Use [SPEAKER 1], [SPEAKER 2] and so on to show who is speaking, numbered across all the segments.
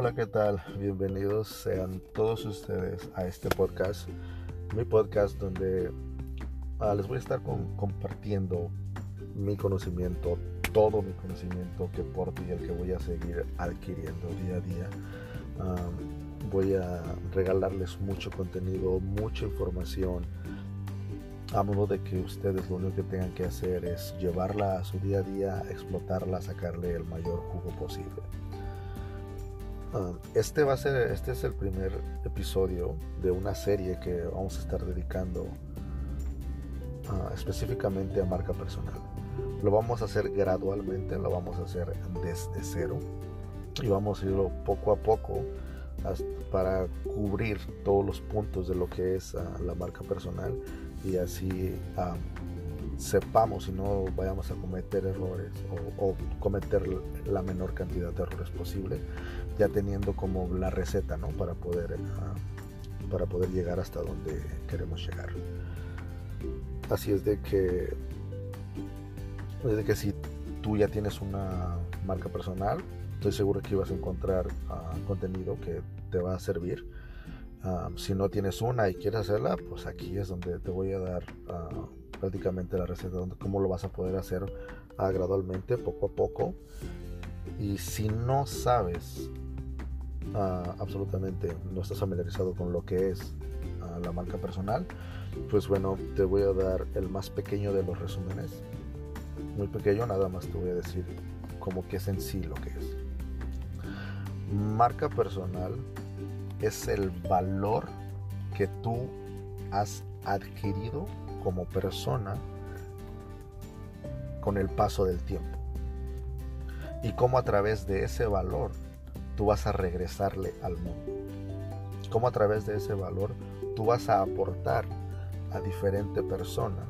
[SPEAKER 1] Hola, ¿qué tal? Bienvenidos sean todos ustedes a este podcast, mi podcast donde ah, les voy a estar compartiendo mi conocimiento, todo mi conocimiento que porto y el que voy a seguir adquiriendo día a día. voy a regalarles mucho contenido, mucha información, a modo de que ustedes lo único que tengan que hacer es llevarla a su día a día, explotarla, sacarle el mayor jugo posible. Ah, este va a ser, este es el primer episodio de una serie que vamos a estar dedicando ah, específicamente a marca personal. Lo vamos a hacer gradualmente, lo vamos a hacer desde cero y vamos a irlo poco a poco para cubrir todos los puntos de lo que es ah, la marca personal y así sepamos y no vayamos a cometer errores o, cometer la menor cantidad de errores posible, ya teniendo como la receta ¿no? para, poder, para poder llegar hasta donde queremos llegar. Así es de que, es de que si tú ya tienes una marca personal, estoy seguro que vas a encontrar ah, contenido que te va a servir si no tienes una y quieres hacerla, pues aquí es donde te voy a dar ah, prácticamente la receta, donde cómo lo vas a poder hacer ah, gradualmente, poco a poco. Y si no sabes ah, absolutamente, no estás familiarizado con lo que es la marca personal, pues bueno, te voy a dar el más pequeño de los resúmenes. Muy pequeño, nada más te voy a decir como que es en sí lo que es. Marca personal es el valor que tú has adquirido como persona con el paso del tiempo. Y cómo a través de ese valor tú vas a regresarle al mundo. Cómo a través de ese valor tú vas a aportar a diferente persona,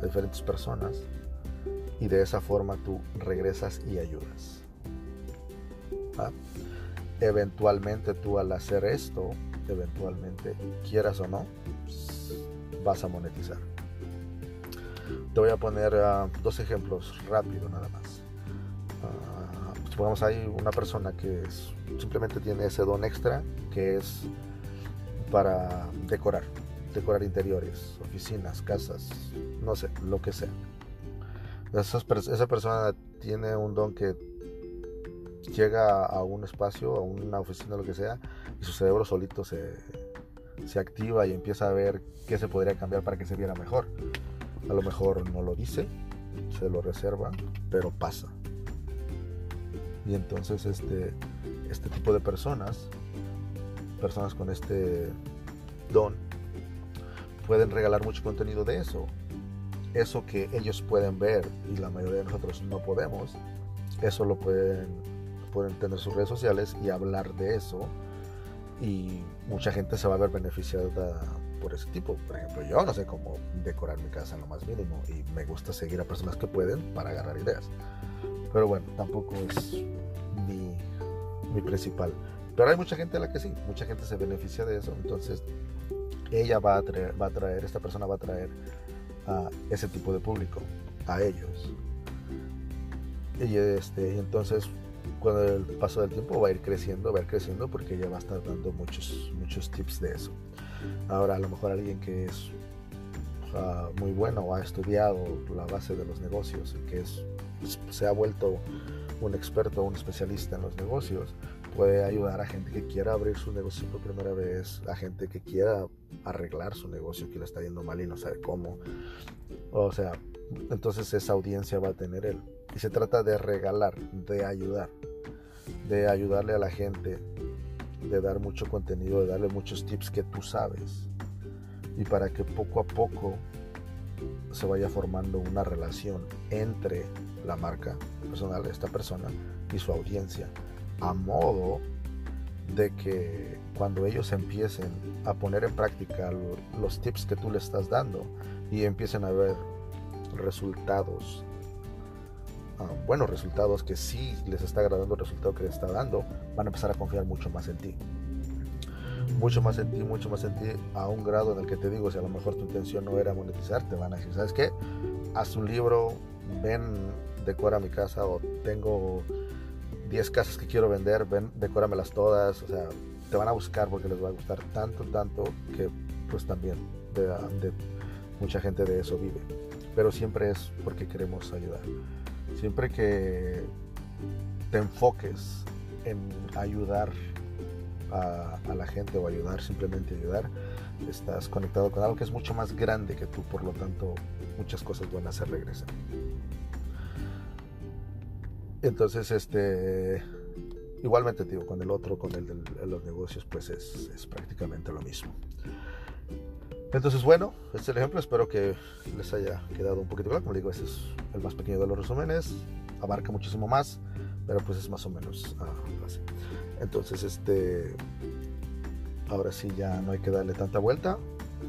[SPEAKER 1] a diferentes personas, y de esa forma tú regresas y ayudas. ¿Ah? eventualmente tú al hacer esto, eventualmente, quieras o no, vas a monetizar. Te voy a poner ah, dos ejemplos rápido nada más. Uh, supongamos hay una persona que simplemente tiene ese don extra que es para decorar, decorar interiores, oficinas, casas, no sé, lo que sea. esa persona tiene un don que llega a un espacio, a una oficina, lo que sea, y su cerebro solito se, se activa y empieza a ver qué se podría cambiar para que se viera mejor. A lo mejor no lo dice, se lo reserva, pero pasa. Y entonces este, este tipo de personas, personas con este don, pueden regalar mucho contenido de eso. Eso que ellos pueden ver y la mayoría de nosotros no podemos, eso lo pueden pueden tener sus redes sociales y hablar de eso y mucha gente se va a ver beneficiada por ese tipo. Por ejemplo, yo no sé cómo decorar mi casa en lo más mínimo y me gusta seguir a personas que pueden para agarrar ideas. Pero bueno, tampoco es mi, mi principal. Pero hay mucha gente a la que sí, mucha gente se beneficia de eso. Entonces, ella va a traer, va a traer esta persona va a traer a ese tipo de público, a ellos. Y este, entonces con el paso del tiempo va a ir creciendo, va a ir creciendo porque ella va a estar dando muchos, muchos tips de eso. Ahora, a lo mejor alguien que es muy bueno o ha estudiado la base de los negocios, que es, se ha vuelto un experto, un especialista en los negocios, puede ayudar a gente que quiera abrir su negocio por primera vez, a gente que quiera arreglar su negocio que le está yendo mal y no sabe cómo. O sea, entonces esa audiencia va a tener él. Y se trata de regalar, de ayudar, de ayudarle a la gente, de dar mucho contenido, de darle muchos tips que tú sabes. Y para que poco a poco se vaya formando una relación entre la marca personal de esta persona y su audiencia. A modo de que cuando ellos empiecen a poner en práctica los tips que tú le estás dando y empiecen a ver resultados, ah, buenos resultados que sí les está agradando el resultado que les está dando, van a empezar a confiar mucho más en ti. Mucho más en ti, mucho más en ti, a un grado en el que te digo, si a lo mejor tu intención no era monetizar, te van a decir, ¿sabes qué? Haz un libro, ven, decora mi casa o tengo 10 casas que quiero vender, ven, decóramelas todas, o sea, te van a buscar porque les va a gustar tanto, tanto que pues también de, mucha gente de eso vive. Pero siempre es porque queremos ayudar. Siempre que te enfoques en ayudar a, la gente o ayudar, simplemente ayudar, estás conectado con algo que es mucho más grande que tú, por lo tanto muchas cosas buenas se regresan. Entonces, este, igualmente, digo, con el otro, con el de los negocios, pues es, es prácticamente lo mismo. Entonces, bueno, este es el ejemplo. Espero que les haya quedado un poquito claro. Como digo, este es el más pequeño de los resúmenes. Abarca muchísimo más, pero pues es más o menos uh, así. Entonces, este, ahora sí ya no hay que darle tanta vuelta.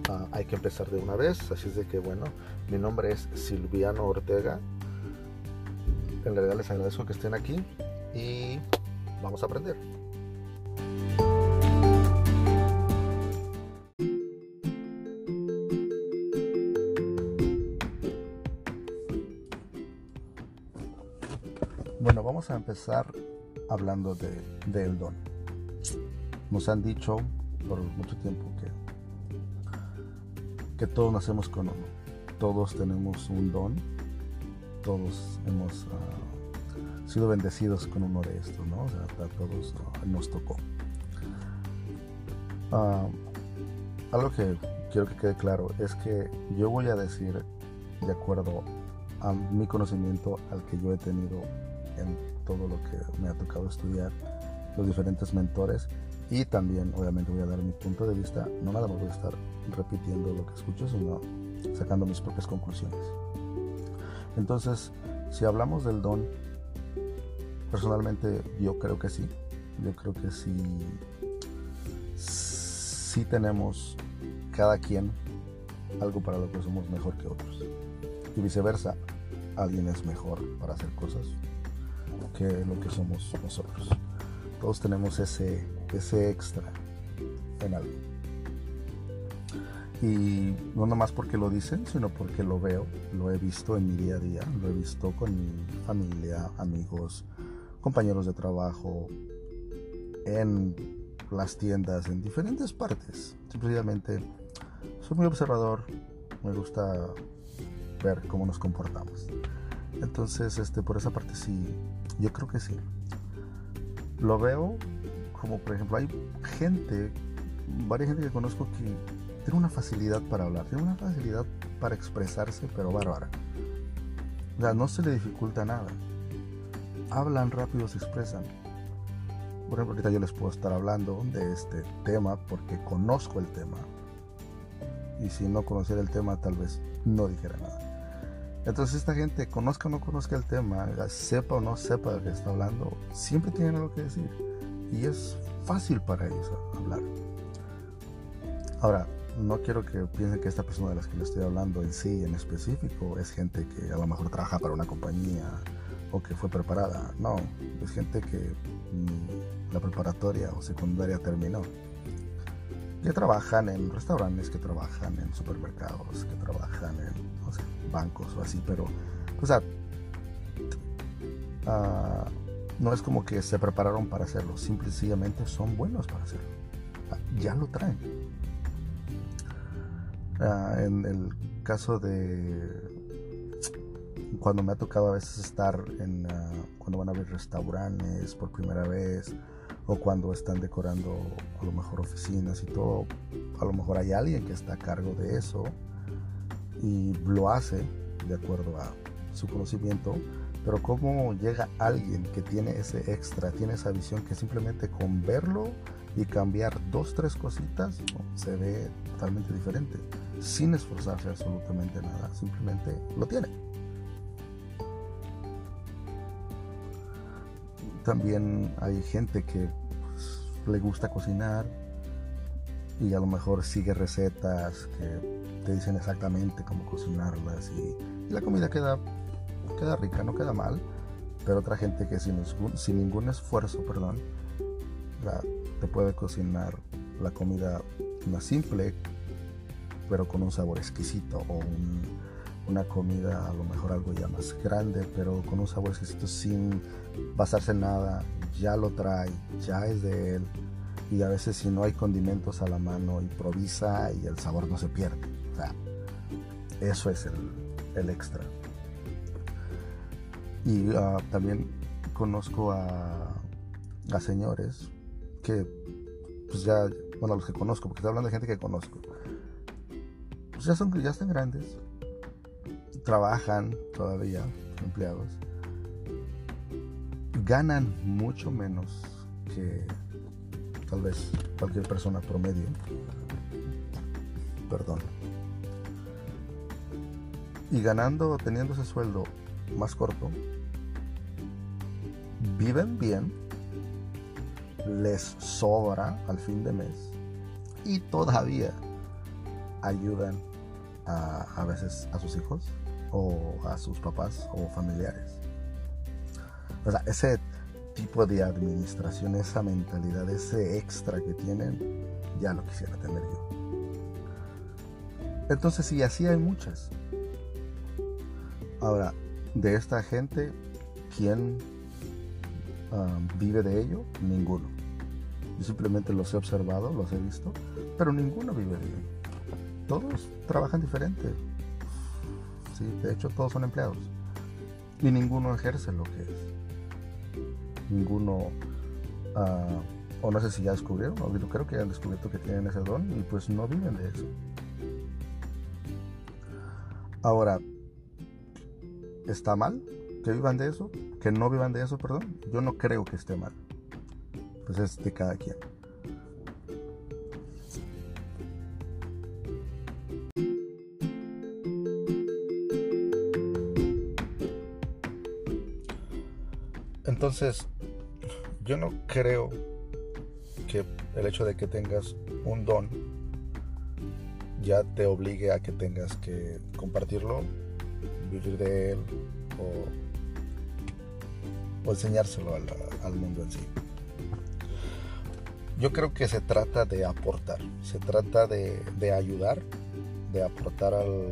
[SPEAKER 1] Uh, hay que empezar de una vez. Así es de que, bueno, mi nombre es Silviano Ortega. En realidad les agradezco que estén aquí y vamos a aprender. Vamos a empezar hablando de, del don. Nos han dicho por mucho tiempo que, que todos nacemos con uno. Todos tenemos un don. Todos hemos uh, sido bendecidos con uno de estos, ¿no? O sea, a todos uh, nos tocó. Uh, algo que quiero que quede claro es que yo voy a decir de acuerdo a mi conocimiento al que yo he tenido en todo lo que me ha tocado estudiar, los diferentes mentores y también obviamente voy a dar mi punto de vista, no nada más voy a estar repitiendo lo que escucho, sino sacando mis propias conclusiones. Entonces, si hablamos del don, personalmente yo creo que sí, yo creo que sí, sí tenemos cada quien algo para lo que somos mejor que otros. Y viceversa, alguien es mejor para hacer cosas que lo que somos nosotros. Todos tenemos ese, ese extra en algo. Y no nomás porque lo dicen, sino porque lo veo, lo he visto en mi día a día, lo he visto con mi familia, amigos, compañeros de trabajo, en las tiendas, en diferentes partes. Simplemente soy muy observador, me gusta ver cómo nos comportamos. Entonces, este, por esa parte sí, yo creo que sí. Lo veo como, por ejemplo, hay gente, varias gente que conozco que tiene una facilidad para hablar, tiene una facilidad para expresarse, pero bárbara. O sea, no se le dificulta nada. Hablan rápido, se expresan. Por ejemplo, ahorita yo les puedo estar hablando de este tema porque conozco el tema. Y si no conociera el tema, tal vez no dijera nada. Entonces esta gente, conozca o no conozca el tema, sepa o no sepa de que está hablando, siempre tienen algo que decir. Y es fácil para ellos hablar. Ahora, no quiero que piensen que esta persona de las que le estoy hablando en sí, en específico, es gente que a lo mejor trabaja para una compañía o que fue preparada. No, es gente que la preparatoria o secundaria terminó. Que trabajan en restaurantes, que trabajan en supermercados, que trabajan en bancos o así, pero, o sea, ah, no es como que se prepararon para hacerlo, simplemente son buenos para hacerlo. Ah, ya lo traen. Ah, en el caso de cuando me ha tocado a veces estar en cuando van a ver restaurantes por primera vez o cuando están decorando a lo mejor oficinas y todo, a lo mejor hay alguien que está a cargo de eso y lo hace de acuerdo a su conocimiento, pero cómo llega alguien que tiene ese extra, tiene esa visión que simplemente con verlo y cambiar dos, tres cositas se ve totalmente diferente, sin esforzarse absolutamente nada, simplemente lo tiene. También hay gente que pues, le gusta cocinar y a lo mejor sigue recetas que te dicen exactamente cómo cocinarlas y, la comida queda, queda rica, no queda mal, pero otra gente que sin, sin ningún esfuerzo, perdón, te puede cocinar la comida más simple, pero con un sabor exquisito o una comida, a lo mejor algo ya más grande, pero con un sabor exquisito sin basarse en nada, ya lo trae, ya es de él. Y a veces si no hay condimentos a la mano, improvisa y el sabor no se pierde. O sea, eso es el, extra. Y ah, también conozco a, a señores que, pues ya, bueno, los que conozco, porque estoy hablando de gente que conozco, pues ya, son, ya están grandes, trabajan todavía, empleados, ganan mucho menos que tal vez cualquier persona promedio. Perdón. Y ganando, teniendo ese sueldo más corto, viven bien, les sobra al fin de mes y todavía ayudan a, veces a sus hijos o a sus papás o familiares. O sea, ese tipo de administración, esa mentalidad, ese extra que tienen, ya lo quisiera tener yo. Entonces, sí, así hay muchas. Ahora, de esta gente, ¿quién um, vive de ello? Ninguno. Yo simplemente los he observado, los he visto, pero ninguno vive de ello. Todos trabajan diferente. Sí, de hecho, todos son empleados. Y ninguno ejerce lo que es ninguno, uh, o no sé si ya descubrieron, o creo que han descubierto que tienen ese don y pues no viven de eso. Ahora, ¿está mal que vivan de eso? ¿Que no vivan de eso, perdón? Yo no creo que esté mal. Pues es de cada quien. Entonces, yo no creo que el hecho de que tengas un don ya te obligue a que tengas que compartirlo, vivir de él o, enseñárselo al, mundo en sí. Yo creo que se trata de aportar, se trata de, ayudar, de aportar al,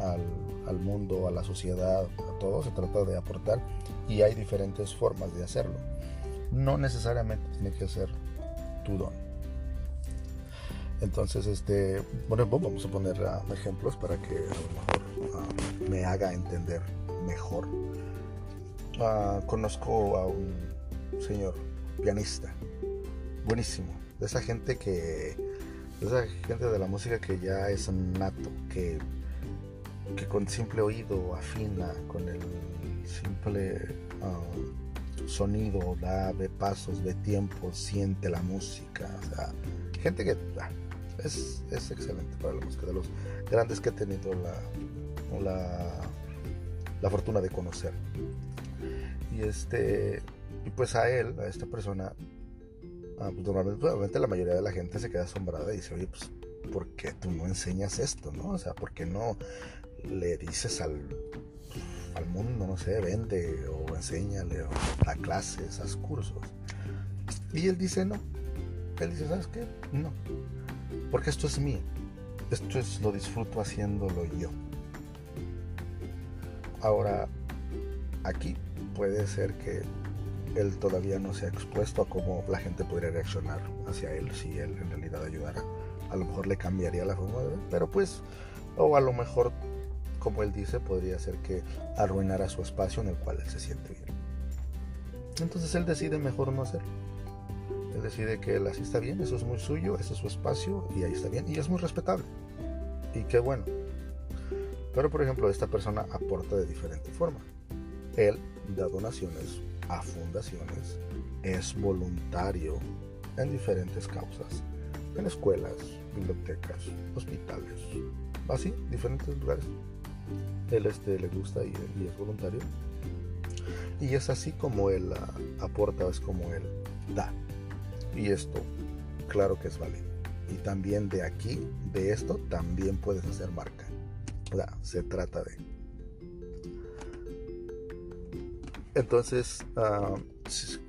[SPEAKER 1] al mundo, a la sociedad, a todo, se trata de aportar y hay diferentes formas de hacerlo no necesariamente tiene que ser tu don. Entonces, este, bueno, vamos a poner ah, ejemplos para que a lo mejor ah, me haga entender mejor. Ah, conozco a un señor pianista, buenísimo, de esa gente que, de esa gente de la música que ya es nato, que, que con simple oído afina, con el simple sonido, da, ve pasos, ve tiempo, siente la música. O sea, gente que ah, es, excelente para la música, de los grandes que he tenido la, la, la fortuna de conocer. Y este, y pues a él, a esta persona, ah, pues normalmente, la mayoría de la gente se queda asombrada y dice, oye, pues, ¿por qué tú no enseñas esto? ¿no? O sea, ¿por qué no le dices al al mundo, no sé, vende o enséñale o da clases, haz cursos. Y él dice no. Él dice, ¿sabes qué? No. Porque esto es mío. Esto es lo disfruto haciéndolo yo. Ahora, aquí puede ser que él todavía no se ha expuesto a cómo la gente podría reaccionar hacia él si él en realidad ayudara. A lo mejor le cambiaría la forma de ver, pero pues, o a lo mejor como él dice, podría ser que arruinara su espacio en el cual él se siente bien. Entonces él decide mejor no hacerlo. Él decide que él así está bien, eso es muy suyo, ese es su espacio y ahí está bien. Y es muy respetable. Y qué bueno. Pero por ejemplo, esta persona aporta de diferente forma. Él da donaciones a fundaciones, es voluntario en diferentes causas, en escuelas, bibliotecas, hospitales, así, diferentes lugares él este, le gusta y, es voluntario. Y es así como él aporta, es como él da. Y esto, claro que es válido. Y también de aquí, de esto, también puedes hacer marca. Se trata de. Entonces, ah,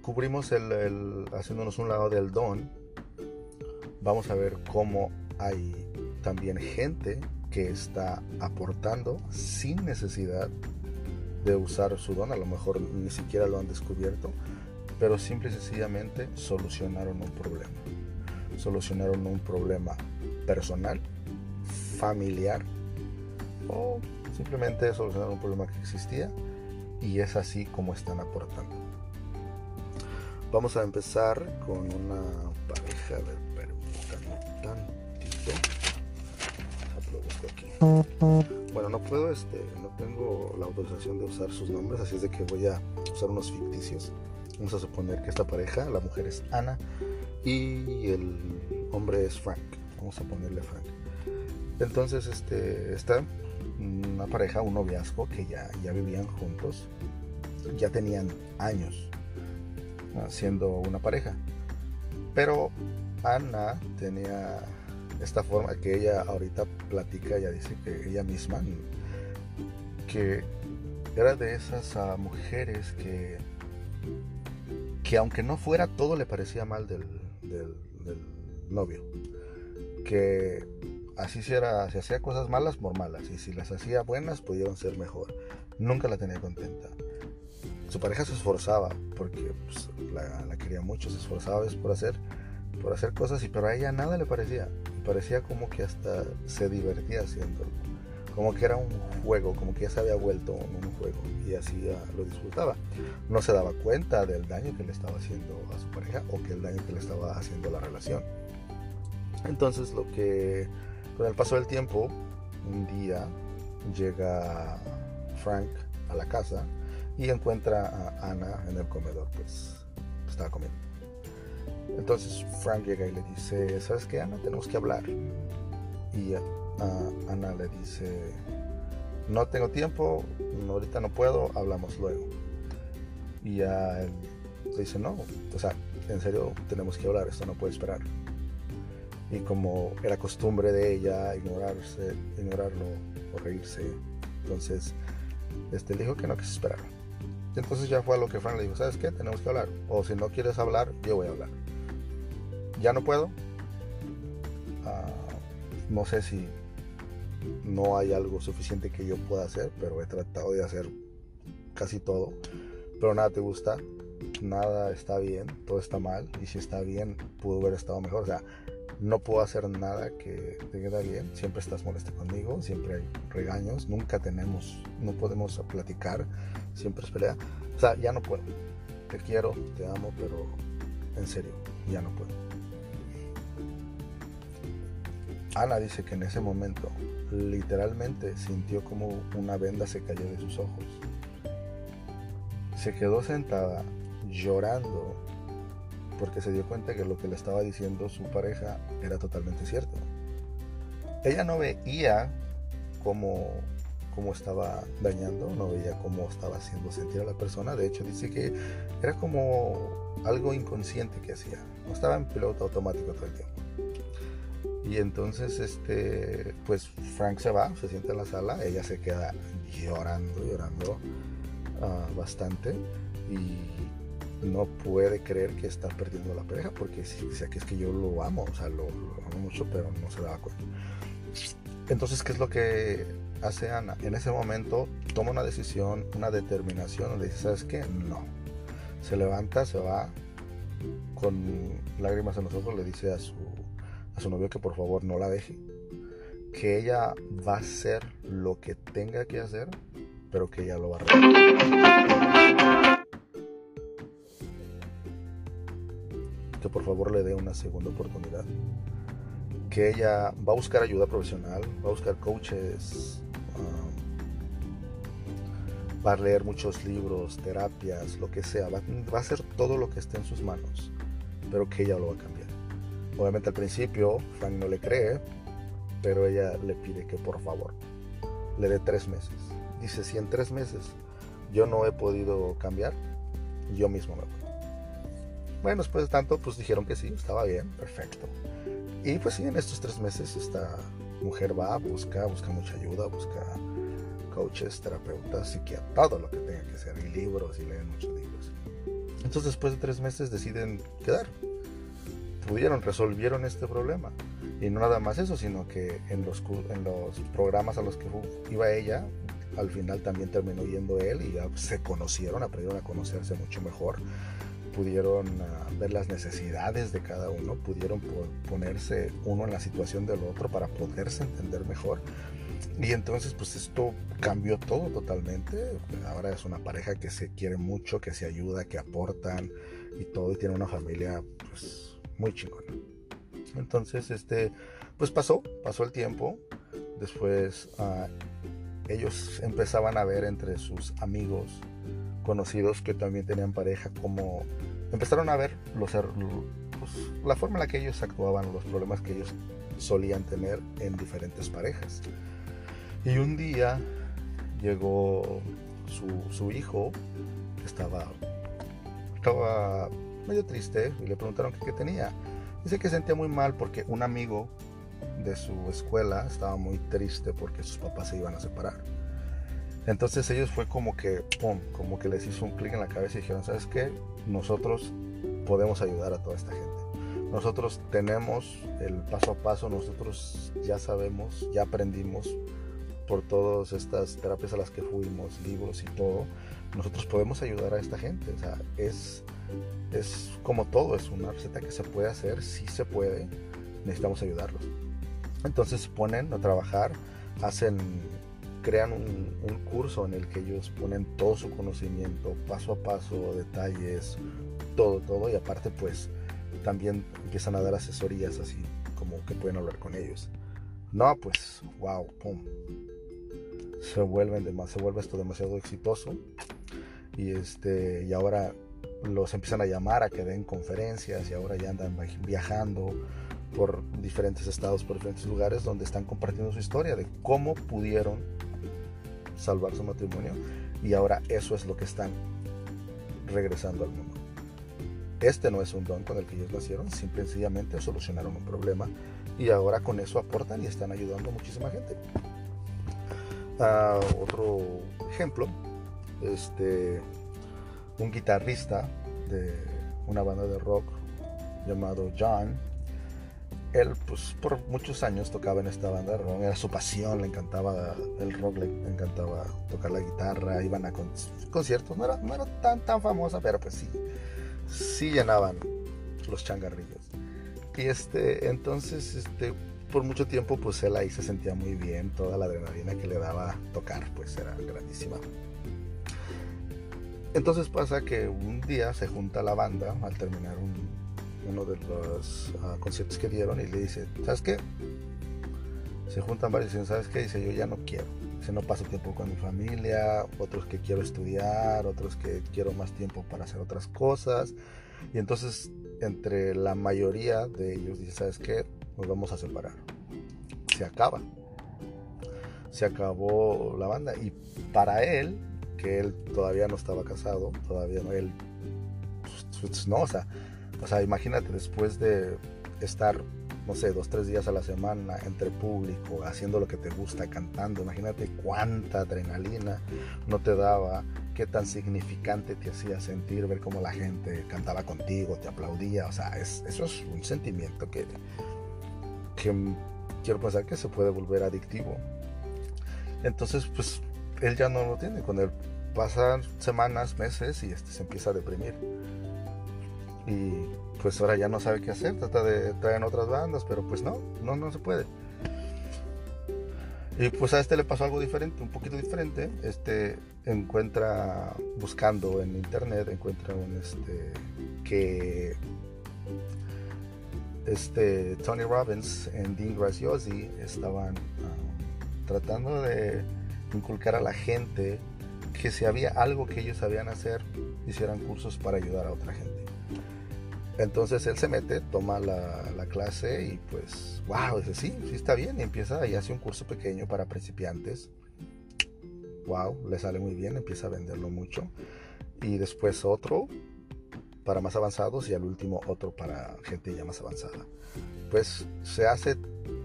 [SPEAKER 1] cubrimos el, el, haciéndonos un lado del don. Vamos a ver cómo hay también gente que está aportando sin necesidad de usar su don, a lo mejor ni siquiera lo han descubierto, pero simple y sencillamente solucionaron un problema. Solucionaron un problema personal, familiar o simplemente solucionaron un problema que existía y es así como están aportando. Vamos a empezar con una pareja de tantito. Bueno, no puedo, este, no tengo la autorización de usar sus nombres, así es de que voy a usar unos ficticios. Vamos a suponer que esta pareja, la mujer es Ana y el hombre es Frank. Vamos a ponerle Frank. Entonces, este, está una pareja, un noviazgo que ya, ya vivían juntos, ya tenían años siendo una pareja. Pero Ana tenía esta forma que ella ahorita platica, ella dice que ella misma, que era de esas ah, mujeres que, que aunque no fuera todo le parecía mal del, novio. Que así si, era, si hacía cosas malas por malas y si las hacía buenas pudieron ser mejor. Nunca la tenía contenta. Su pareja se esforzaba porque pues, la, la, quería mucho, se esforzaba por hacer por hacer cosas, y pero a ella nada le parecía. Parecía como que hasta se divertía haciéndolo. Como que era un juego, como que ya se había vuelto un juego y así lo disfrutaba. No se daba cuenta del daño que le estaba haciendo a su pareja o que el daño que le estaba haciendo a la relación. Entonces lo que con el paso del tiempo, un día llega Frank a la casa y encuentra a Ana en el comedor, pues estaba comiendo. Entonces Frank llega y le dice, ¿sabes qué, Ana? Tenemos que hablar. Y Ana le dice, no tengo tiempo, ahorita no puedo, hablamos luego. Y a él le dice, no, o sea, en serio, tenemos que hablar, esto no puede esperar. Y como era costumbre de ella ignorarse, ignorarlo o reírse, entonces este, le dijo que no, que se esperara. Entonces ya fue a lo que Frank le dijo, ¿sabes qué? Tenemos que hablar. O si no quieres hablar, yo voy a hablar ya no puedo. Ah, no sé si no hay algo suficiente que yo pueda hacer, pero he tratado de hacer casi todo. Pero nada te gusta, nada está bien, todo está mal. Y si está bien, pudo haber estado mejor. O sea, no puedo hacer nada que te quede bien. Siempre estás molesto conmigo, siempre hay regaños, nunca tenemos, no podemos platicar, siempre es pelea. O sea, ya no puedo. Te quiero, te amo, pero en serio, ya no puedo. Ana dice que en ese momento literalmente sintió como una venda se cayó de sus ojos. Se quedó sentada llorando porque se dio cuenta que lo que le estaba diciendo su pareja era totalmente cierto. Ella no veía cómo, cómo estaba dañando, no veía cómo estaba haciendo sentir a la persona. De hecho, dice que era como algo inconsciente que hacía. No estaba en piloto automático todo el tiempo. Y entonces, este, pues Frank se va, se sienta en la sala, ella se queda llorando, llorando ah, bastante y no puede creer que está perdiendo la pareja porque dice que es que yo lo amo, o sea, lo, amo mucho, pero no se daba cuenta. Entonces, ¿qué es lo que hace Ana? En ese momento toma una decisión, una determinación, le dice, ¿sabes qué? No. Se levanta, se va con lágrimas en los ojos, le dice a su a su novio que por favor no la deje. Que ella va a hacer lo que tenga que hacer, pero que ella lo va a hacer. Que por favor le dé una segunda oportunidad. Que ella va a buscar ayuda profesional, va a buscar coaches, um, va a leer muchos libros, terapias, lo que sea. Va, va a hacer todo lo que esté en sus manos, pero que ella lo va a cambiar. Obviamente al principio Frank no le cree, pero ella le pide que por favor le dé tres meses. Dice, si en tres meses yo no he podido cambiar, yo mismo me voy. Bueno, después de tanto, pues dijeron que sí, estaba bien, perfecto. Y pues sí, en estos tres meses esta mujer va, busca, busca mucha ayuda, busca coaches, terapeutas, psiquiatras, todo lo que tenga que hacer, y libros, y leen muchos libros. Entonces después de tres meses deciden quedar pudieron, resolvieron este problema. Y no nada más eso, sino que en los, en los programas a los que iba ella, al final también terminó yendo él y ya se conocieron, aprendieron a conocerse mucho mejor, pudieron ah, ver las necesidades de cada uno, pudieron ponerse uno en la situación del otro para poderse entender mejor. Y entonces pues esto cambió todo totalmente. Ahora es una pareja que se quiere mucho, que se ayuda, que aportan y todo y tiene una familia pues muy chingona. Entonces este pues pasó, pasó el tiempo. Después uh, ellos empezaban a ver entre sus amigos conocidos que también tenían pareja como empezaron a ver los, er, pues, la forma en la que ellos actuaban, los problemas que ellos solían tener en diferentes parejas. Y un día llegó su, su hijo, que estaba, estaba medio triste, y le preguntaron qué tenía. Dice que sentía muy mal porque un amigo de su escuela estaba muy triste porque sus papás se iban a separar. Entonces ellos fue como que, pum, como que les hizo un clic en la cabeza y dijeron, ¿sabes qué? Nosotros podemos ayudar a toda esta gente. Nosotros tenemos el paso a paso, nosotros ya sabemos, ya aprendimos por todas estas terapias a las que fuimos, libros y todo, nosotros podemos ayudar a esta gente. O sea, es, es como todo, es una receta que se puede hacer, sí se puede, necesitamos ayudarlos. Entonces ponen a trabajar, hacen, crean un, curso en el que ellos ponen todo su conocimiento, paso a paso, detalles, todo, todo, y aparte pues también empiezan a dar asesorías así como que pueden hablar con ellos. No, pues, wow, pum. Se vuelven se vuelve esto demasiado exitoso. Y este, y ahora los empiezan a llamar a que den conferencias y ahora ya andan viajando por diferentes estados, por diferentes lugares, donde están compartiendo su historia de cómo pudieron salvar su matrimonio y ahora eso es lo que están regresando al mundo. Este no es un don con el que ellos nacieron, simple sencillamente solucionaron un problema y ahora con eso aportan y están ayudando a muchísima gente. Ah, otro ejemplo, este, un guitarrista de una banda de rock llamado John él pues por muchos años tocaba en esta banda rock, era su pasión, le encantaba el rock, le encantaba tocar la guitarra, iban a conciertos, no era, no era tan tan famosa, pero pues sí, sí llenaban los changarrillos. Y este, entonces, este, por mucho tiempo pues él ahí se sentía muy bien, toda la adrenalina que le daba tocar pues era grandísima. Entonces pasa que un día se junta la banda al terminar un, uno de los ah, conciertos que dieron y le dice, ¿sabes qué? Se juntan varios y dicen, ¿sabes qué? Dice, yo ya no quiero. Dice, no paso tiempo con mi familia, otros que quiero estudiar, otros que quiero más tiempo para hacer otras cosas. Y entonces, entre la mayoría de ellos, dice, ¿sabes qué? Nos vamos a separar. Se acaba. Se acabó la banda. Y para él, que él todavía no estaba casado, todavía no, él, pues, no, o sea, o sea, imagínate después de estar, no sé, dos, tres días a la semana entre público, haciendo lo que te gusta, cantando, imagínate cuánta adrenalina no te daba, qué tan significante te hacía sentir ver cómo la gente cantaba contigo, te aplaudía, o sea, eso es un sentimiento que, que quiero pensar que se puede volver adictivo. Entonces, pues él ya no lo tiene, con él pasan semanas, meses y este se empieza a deprimir y pues ahora ya no sabe qué hacer, trata de traer en otras bandas, pero pues no, no, no se puede. Y pues a este le pasó algo diferente, un poquito diferente. Este encuentra, buscando en internet, encuentra un este que este Tony Robbins y Dean Graziosi estaban um, tratando de inculcar a la gente que si había algo que ellos sabían hacer, hicieran cursos para ayudar a otra gente. Entonces él se mete, toma la, clase y pues, wow, dice, sí, sí está bien. Y empieza y hace un curso pequeño para principiantes. Wow, le sale muy bien, empieza a venderlo mucho. Y después otro para más avanzados y al último otro para gente ya más avanzada. Pues se hace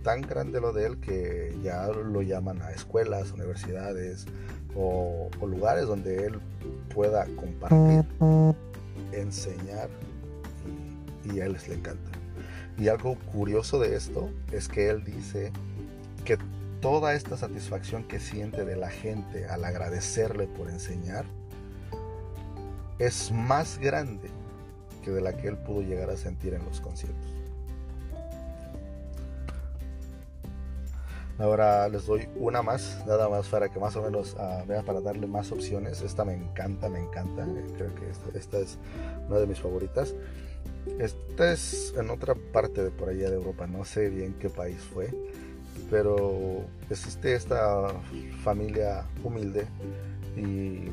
[SPEAKER 1] tan grande lo de él que ya lo llaman a escuelas, universidades o, lugares donde él pueda compartir, enseñar y a él les le encanta. Y algo curioso de esto es que él dice que toda esta satisfacción que siente de la gente al agradecerle por enseñar es más grande que de la que él pudo llegar a sentir en los conciertos. Ahora les doy una más, nada más para que más o menos uh, para darle más opciones. Esta me encanta, me encanta. Creo que esta, esta, es una de mis favoritas. Esta es en otra parte de por allá de Europa, no sé bien qué país fue, pero existe esta familia humilde y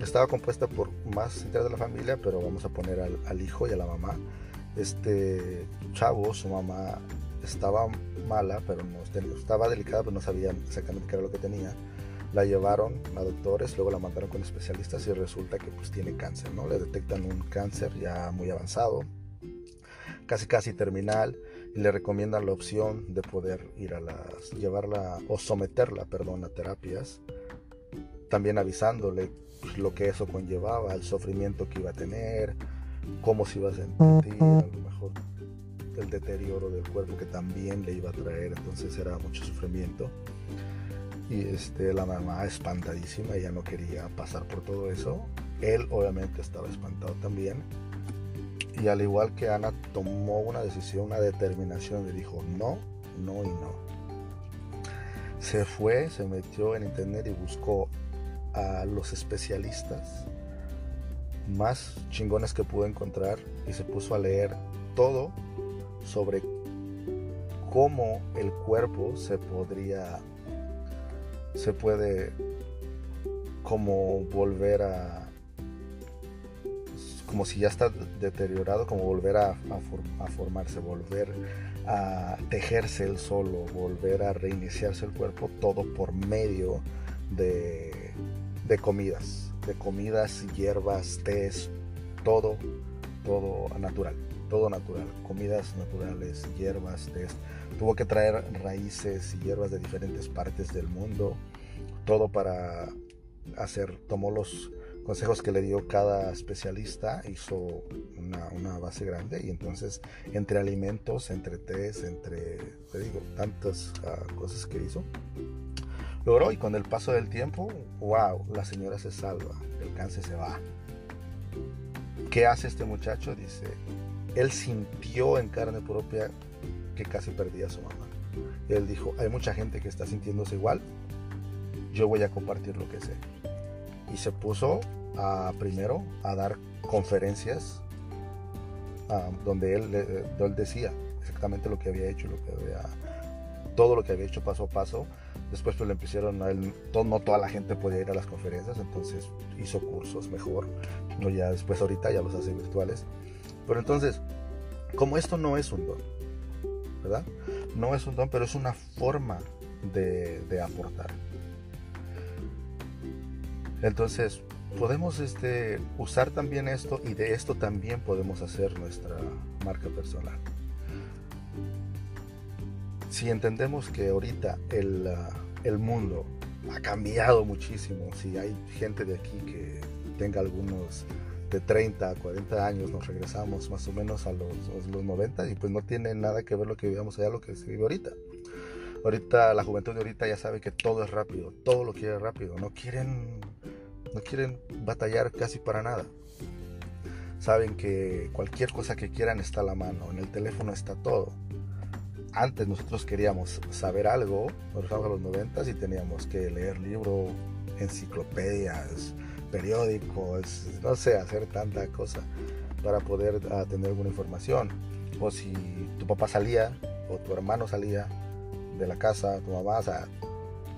[SPEAKER 1] estaba compuesta por más integrantes de la familia, pero vamos a poner al, al, hijo y a la mamá. Este chavo, su mamá estaba mala, pero no estaba delicada, pero no sabían exactamente qué era lo que tenía. La llevaron a doctores, luego la mandaron con especialistas y resulta que pues tiene cáncer, ¿no? Le detectan un cáncer ya muy avanzado, casi casi terminal, y le recomiendan la opción de poder ir a las, llevarla o someterla, perdón, a terapias, también avisándole lo que eso conllevaba, el sufrimiento que iba a tener, cómo se iba a sentir, a lo mejor el deterioro del cuerpo que también le iba a traer, entonces era mucho sufrimiento. Y este, la mamá espantadísima, ella no quería pasar por todo eso. Él obviamente estaba espantado también. Y al igual que Ana tomó una decisión, una determinación, le dijo no, no y no. Se fue, se metió en internet y buscó a los especialistas más chingones que pudo encontrar y se puso a leer todo sobre cómo el cuerpo se podría, se puede como volver a, como si ya está deteriorado, como volver a, a, formarse, volver a tejerse el solo, volver a reiniciarse el cuerpo, todo por medio de, de comidas, de comidas, hierbas, tés, todo, todo natural todo natural, comidas naturales, hierbas, Tuvo que traer raíces y hierbas de diferentes partes del mundo, todo para hacer, tomó los consejos que le dio cada especialista, hizo una, base grande y entonces entre alimentos, entre tés, entre, te digo, tantas uh, cosas que hizo, y con el paso del tiempo, wow, la señora se salva, el cáncer se va. ¿Qué hace este muchacho? Dice, él sintió en carne propia que casi perdía a su mamá. él dijo, hay mucha gente que está sintiéndose igual, yo voy a compartir lo que sé. Y se puso a, primero a dar conferencias donde él, él, decía exactamente lo que había hecho, lo que había, todo lo que había hecho paso a paso. Después pues le empezaron a él, no toda la gente podía ir a las conferencias, entonces hizo cursos mejor. No ya después ahorita ya los hace virtuales pero entonces, como esto no es un don, ¿verdad? No es un don, pero es una forma de, aportar. Entonces, podemos este, usar también esto y de esto también podemos hacer nuestra marca personal. Si entendemos que ahorita el, el mundo ha cambiado muchísimo, si hay gente de aquí que tenga algunos de 30 a 40 años nos regresamos más o menos a los, los 90 y pues no tiene nada que ver lo que vivíamos allá lo que se vive ahorita. Ahorita la juventud de ahorita ya sabe que todo es rápido, todo lo quiere rápido, no quieren no quieren batallar casi para nada. Saben que cualquier cosa que quieran está a la mano, en el teléfono está todo. Antes nosotros queríamos saber algo, nos a los 90 y teníamos que leer libros, enciclopedias, periódicos, no sé, hacer tanta cosa para poder uh, tener alguna información. O si tu papá salía o tu hermano salía de la casa, tu mamá, o sea,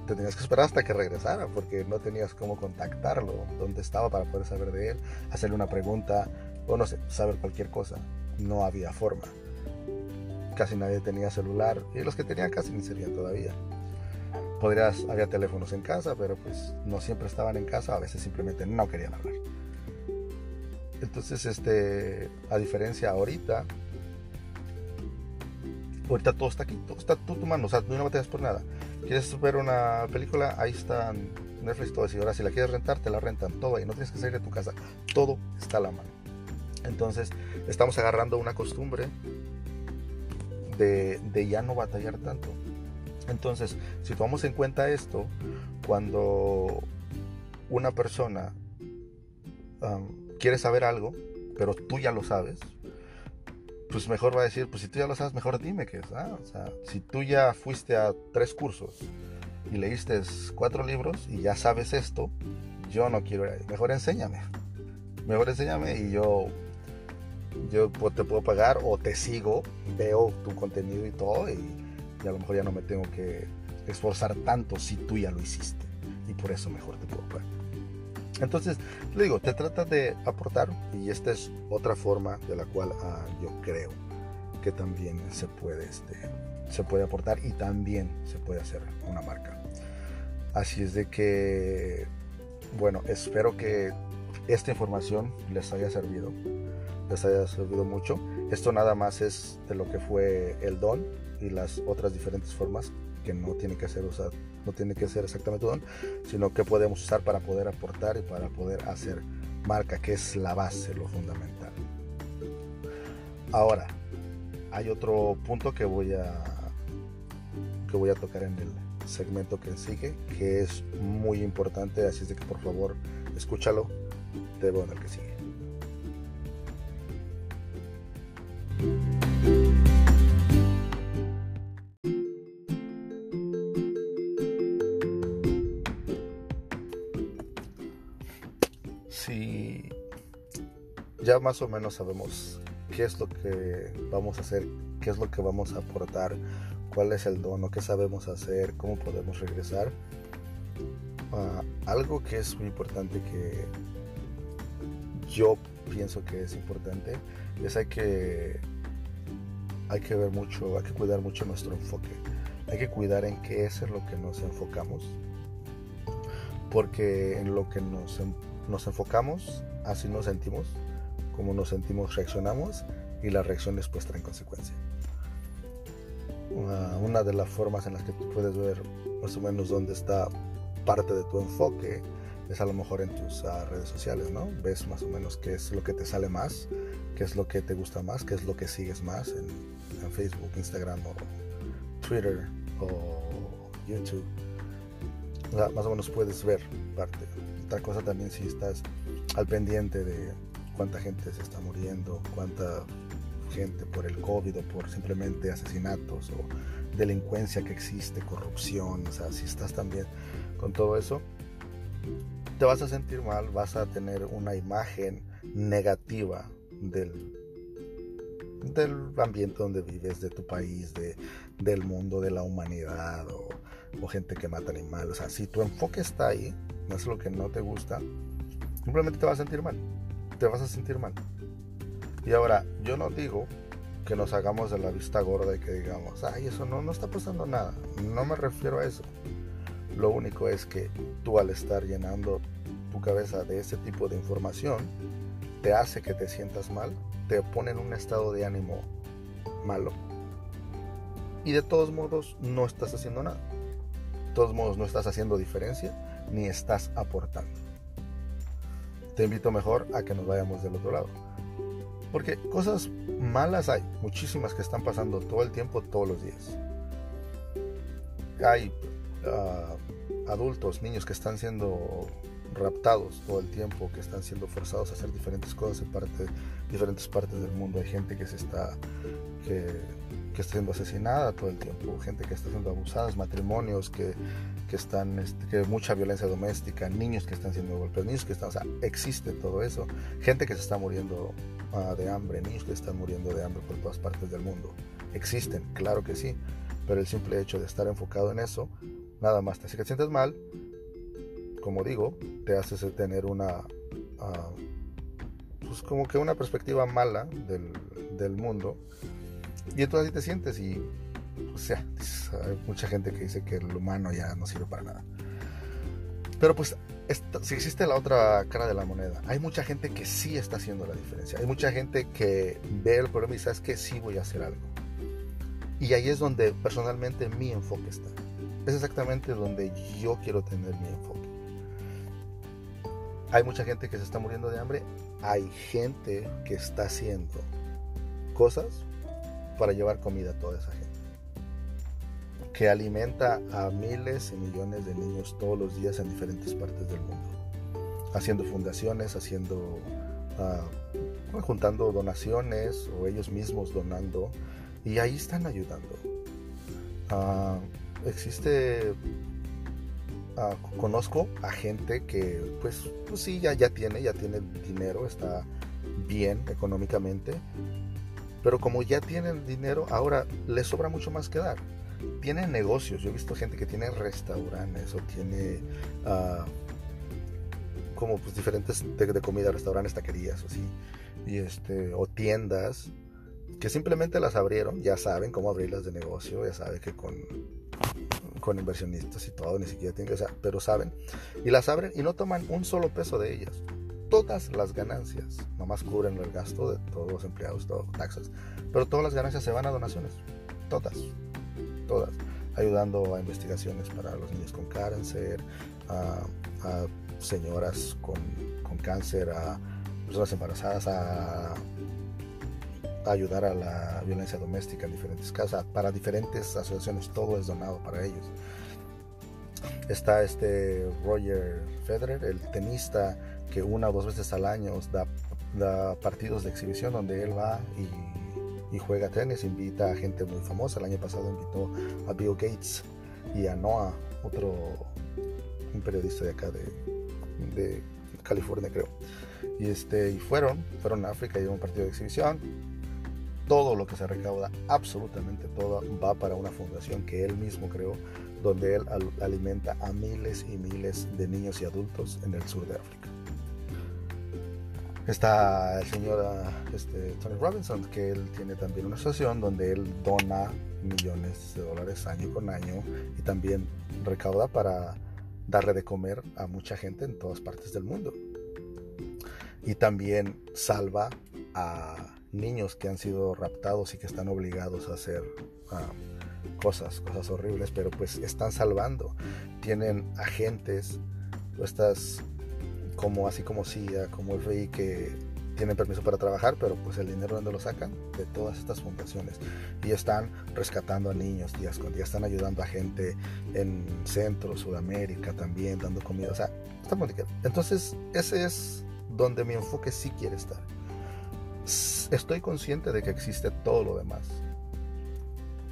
[SPEAKER 1] te tenías que esperar hasta que regresara porque no tenías cómo contactarlo, dónde estaba para poder saber de él, hacerle una pregunta o no sé, saber cualquier cosa. No había forma. Casi nadie tenía celular y los que tenían casi ni servían todavía podrías, había teléfonos en casa, pero pues no siempre estaban en casa, a veces simplemente no querían hablar. Entonces, este, a diferencia ahorita, ahorita todo está aquí, todo está tú tu mano, o sea, tú no batallas por nada. ¿Quieres ver una película? Ahí está Netflix, todo eso. Ahora, si la quieres rentar, te la rentan, todo ahí, no tienes que salir de tu casa, todo está a la mano. Entonces, estamos agarrando una costumbre de, ya no batallar tanto. Entonces, si tomamos en cuenta esto, cuando una persona quiere saber algo, pero tú ya lo sabes, pues mejor va a decir, pues si tú ya lo sabes, mejor dime qué es. ¿ah? Si tú ya fuiste a tres cursos y leíste cuatro libros y ya sabes esto, yo no quiero ir Mejor enséñame. Mejor enséñame y yo, yo te puedo pagar o te sigo, veo tu contenido y todo y, a lo mejor ya no me tengo que esforzar tanto si tú ya lo hiciste. Y por eso mejor te puedo pagar. Entonces, le digo, te trata de aportar y esta es otra forma de la cual ah, yo creo que también se puede, este, se puede aportar y también se puede hacer una marca. Así es de que, bueno, espero que esta información les haya servido, les haya servido mucho. Esto nada más es de lo que fue el don y las otras diferentes formas que no tiene que ser usado no tiene que ser exactamente don, sino que podemos usar para poder aportar y para poder hacer marca, que es la base, lo fundamental. Ahora, hay otro punto que voy a que voy a tocar en el segmento que sigue, que es muy importante, así es de que por favor escúchalo, te veo en el que sigue. Más o menos sabemos qué es lo que vamos a hacer, qué es lo que vamos a aportar, cuál es el dono, qué sabemos hacer, cómo podemos regresar. Ah, algo que es muy importante que yo pienso que es importante es hay que hay que ver mucho, hay que cuidar mucho nuestro enfoque. Hay que cuidar en qué es en lo que nos enfocamos. Porque en lo que nos, nos enfocamos, así nos sentimos cómo nos sentimos, reaccionamos y las reacciones pues traen consecuencia. Una, de las formas en las que tú puedes ver más o menos dónde está parte de tu enfoque es a lo mejor en tus ah, redes sociales, ¿no? Ves más o menos qué es lo que te sale más, qué es lo que te gusta más, qué es lo que sigues más en, en Facebook, Instagram o Twitter o YouTube. más o menos puedes ver parte. Otra cosa también si estás al pendiente de cuánta gente se está muriendo, cuánta gente por el COVID o por simplemente asesinatos o delincuencia que existe, corrupción, o sea, si estás también con todo eso, te vas a sentir mal, vas a tener una imagen negativa del, del ambiente donde vives, de tu país, de, del mundo, de la humanidad o, gente que mata animales. O sea, si tu enfoque está ahí, no es lo que no te gusta, simplemente te vas a sentir mal te vas a sentir mal. Y ahora, yo no digo que nos hagamos de la vista gorda y que digamos, ay, eso no, no está pasando nada. No me refiero a eso. Lo único es que tú al estar llenando tu cabeza de ese tipo de información, te hace que te sientas mal, te pone en un estado de ánimo malo. Y de todos modos no estás haciendo nada. De todos modos no estás haciendo diferencia ni estás aportando te invito mejor a que nos vayamos del otro lado. Porque cosas malas hay, muchísimas que están pasando todo el tiempo, todos los días. Hay ah, adultos, niños que están siendo raptados todo el tiempo, que están siendo forzados a hacer diferentes cosas en parte, diferentes partes del mundo. Hay gente que se está que, que está siendo asesinada todo el tiempo, gente que está siendo abusada, matrimonios que que están, este, que mucha violencia doméstica, niños que están siendo golpeados, niños que están, o sea, existe todo eso, gente que se está muriendo ah, de hambre, niños que están muriendo de hambre por todas partes del mundo, existen, claro que sí, pero el simple hecho de estar enfocado en eso, nada más te hace que te sientes mal, como digo, te hace tener una, ah, pues como que una perspectiva mala del, del mundo, y entonces así te sientes y o sea, hay mucha gente que dice que el humano ya no sirve para nada. Pero pues si existe la otra cara de la moneda, hay mucha gente que sí está haciendo la diferencia. Hay mucha gente que ve el problema y sabes que sí voy a hacer algo. Y ahí es donde personalmente mi enfoque está. Es exactamente donde yo quiero tener mi enfoque. Hay mucha gente que se está muriendo de hambre. Hay gente que está haciendo cosas para llevar comida a toda esa gente. Que alimenta a miles y millones de niños todos los días en diferentes partes del mundo. Haciendo fundaciones, haciendo... Ah, juntando donaciones o ellos mismos donando y ahí están ayudando. Ah, existe Ah, conozco a gente que pues, pues sí, ya tiene, ya tiene dinero, está bien económicamente, pero como ya tienen dinero, ahora les sobra mucho más que dar. Tienen negocios, yo he visto gente que tiene restaurantes o tiene uh, como pues diferentes de, comida, restaurantes, taquerías o así, y este, o tiendas que simplemente las abrieron, ya saben cómo abrirlas de negocio, ya saben que con con inversionistas y todo, ni siquiera tienen que, pero saben, y las abren y no toman un solo peso de ellas. Todas las ganancias, nomás cubren el gasto de todos los empleados, todo, taxas, pero todas las ganancias se van a donaciones, todas, todas, ayudando a investigaciones para los niños con cáncer, a, señoras con, con cáncer, a personas embarazadas, a ayudar a la violencia doméstica en diferentes casas, para diferentes asociaciones, todo es donado para ellos. Está este Roger Federer, el tenista que una o dos veces al año da, partidos de exhibición donde él va y, juega tenis, invita a gente muy famosa. El año pasado invitó a Bill Gates y a Noah, otro un periodista de acá de, de California creo. Y, este, y fueron, fueron a África y a un partido de exhibición todo lo que se recauda, absolutamente todo, va para una fundación que él mismo creó, donde él alimenta a miles y miles de niños y adultos en el sur de África. Está el señor ah, este, Tony Robinson, que él tiene también una asociación donde él dona millones de dólares año con año y también recauda para darle de comer a mucha gente en todas partes del mundo. Y también salva a niños que han sido raptados y que están obligados a hacer ah, cosas, cosas horribles, pero pues están salvando. Tienen agentes, estas como así como CIA, como el que tienen permiso para trabajar, pero pues el dinero donde lo sacan de todas estas fundaciones y están rescatando a niños días con día, están ayudando a gente en Centro, Sudamérica también, dando comida, o sea, estamos entonces ese es donde mi enfoque sí quiere estar estoy consciente de que existe todo lo demás.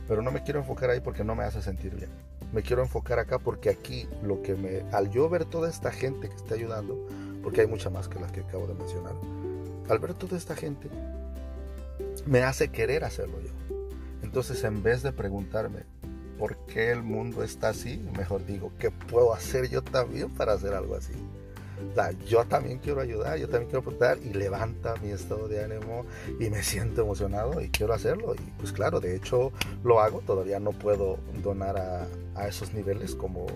[SPEAKER 1] Pero no me quiero enfocar ahí porque no me hace sentir bien. Me quiero enfocar acá porque aquí lo que me... Al yo ver toda esta gente que está ayudando, porque hay mucha más que las que acabo de mencionar, al ver toda esta gente, me hace querer hacerlo yo. Entonces en vez de preguntarme por qué el mundo está así, mejor digo, ¿qué puedo hacer yo también para hacer algo así? Yo también quiero ayudar, yo también quiero aportar y levanta mi estado de ánimo y me siento emocionado y quiero hacerlo. Y pues claro, de hecho lo hago, todavía no puedo donar a, a esos niveles como,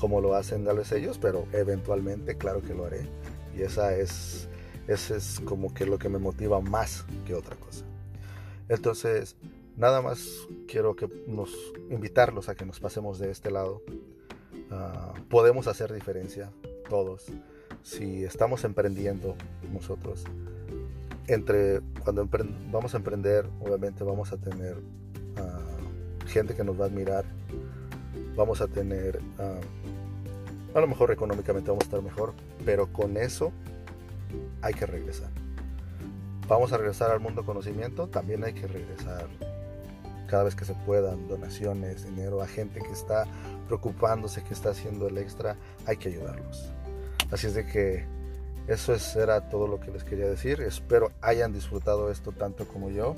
[SPEAKER 1] como lo hacen tal vez ellos, pero eventualmente claro que lo haré. Y esa es, ese es como que lo que me motiva más que otra cosa. Entonces, nada más quiero que nos invitarlos a que nos pasemos de este lado. Ah, podemos hacer diferencia, todos, si estamos emprendiendo nosotros, entre cuando vamos a emprender, obviamente vamos a tener ah, gente que nos va a admirar, vamos a tener, ah, a lo mejor económicamente vamos a estar mejor, pero con eso hay que regresar. Vamos a regresar al mundo conocimiento, también hay que regresar cada vez que se puedan, donaciones, dinero a gente que está preocupándose, que está haciendo el extra, hay que ayudarlos. Así es de que eso era todo lo que les quería decir. Espero hayan disfrutado esto tanto como yo.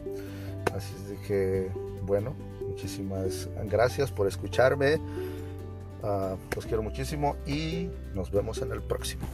[SPEAKER 1] Así es de que, bueno, muchísimas gracias por escucharme. Ah, los quiero muchísimo y nos vemos en el próximo.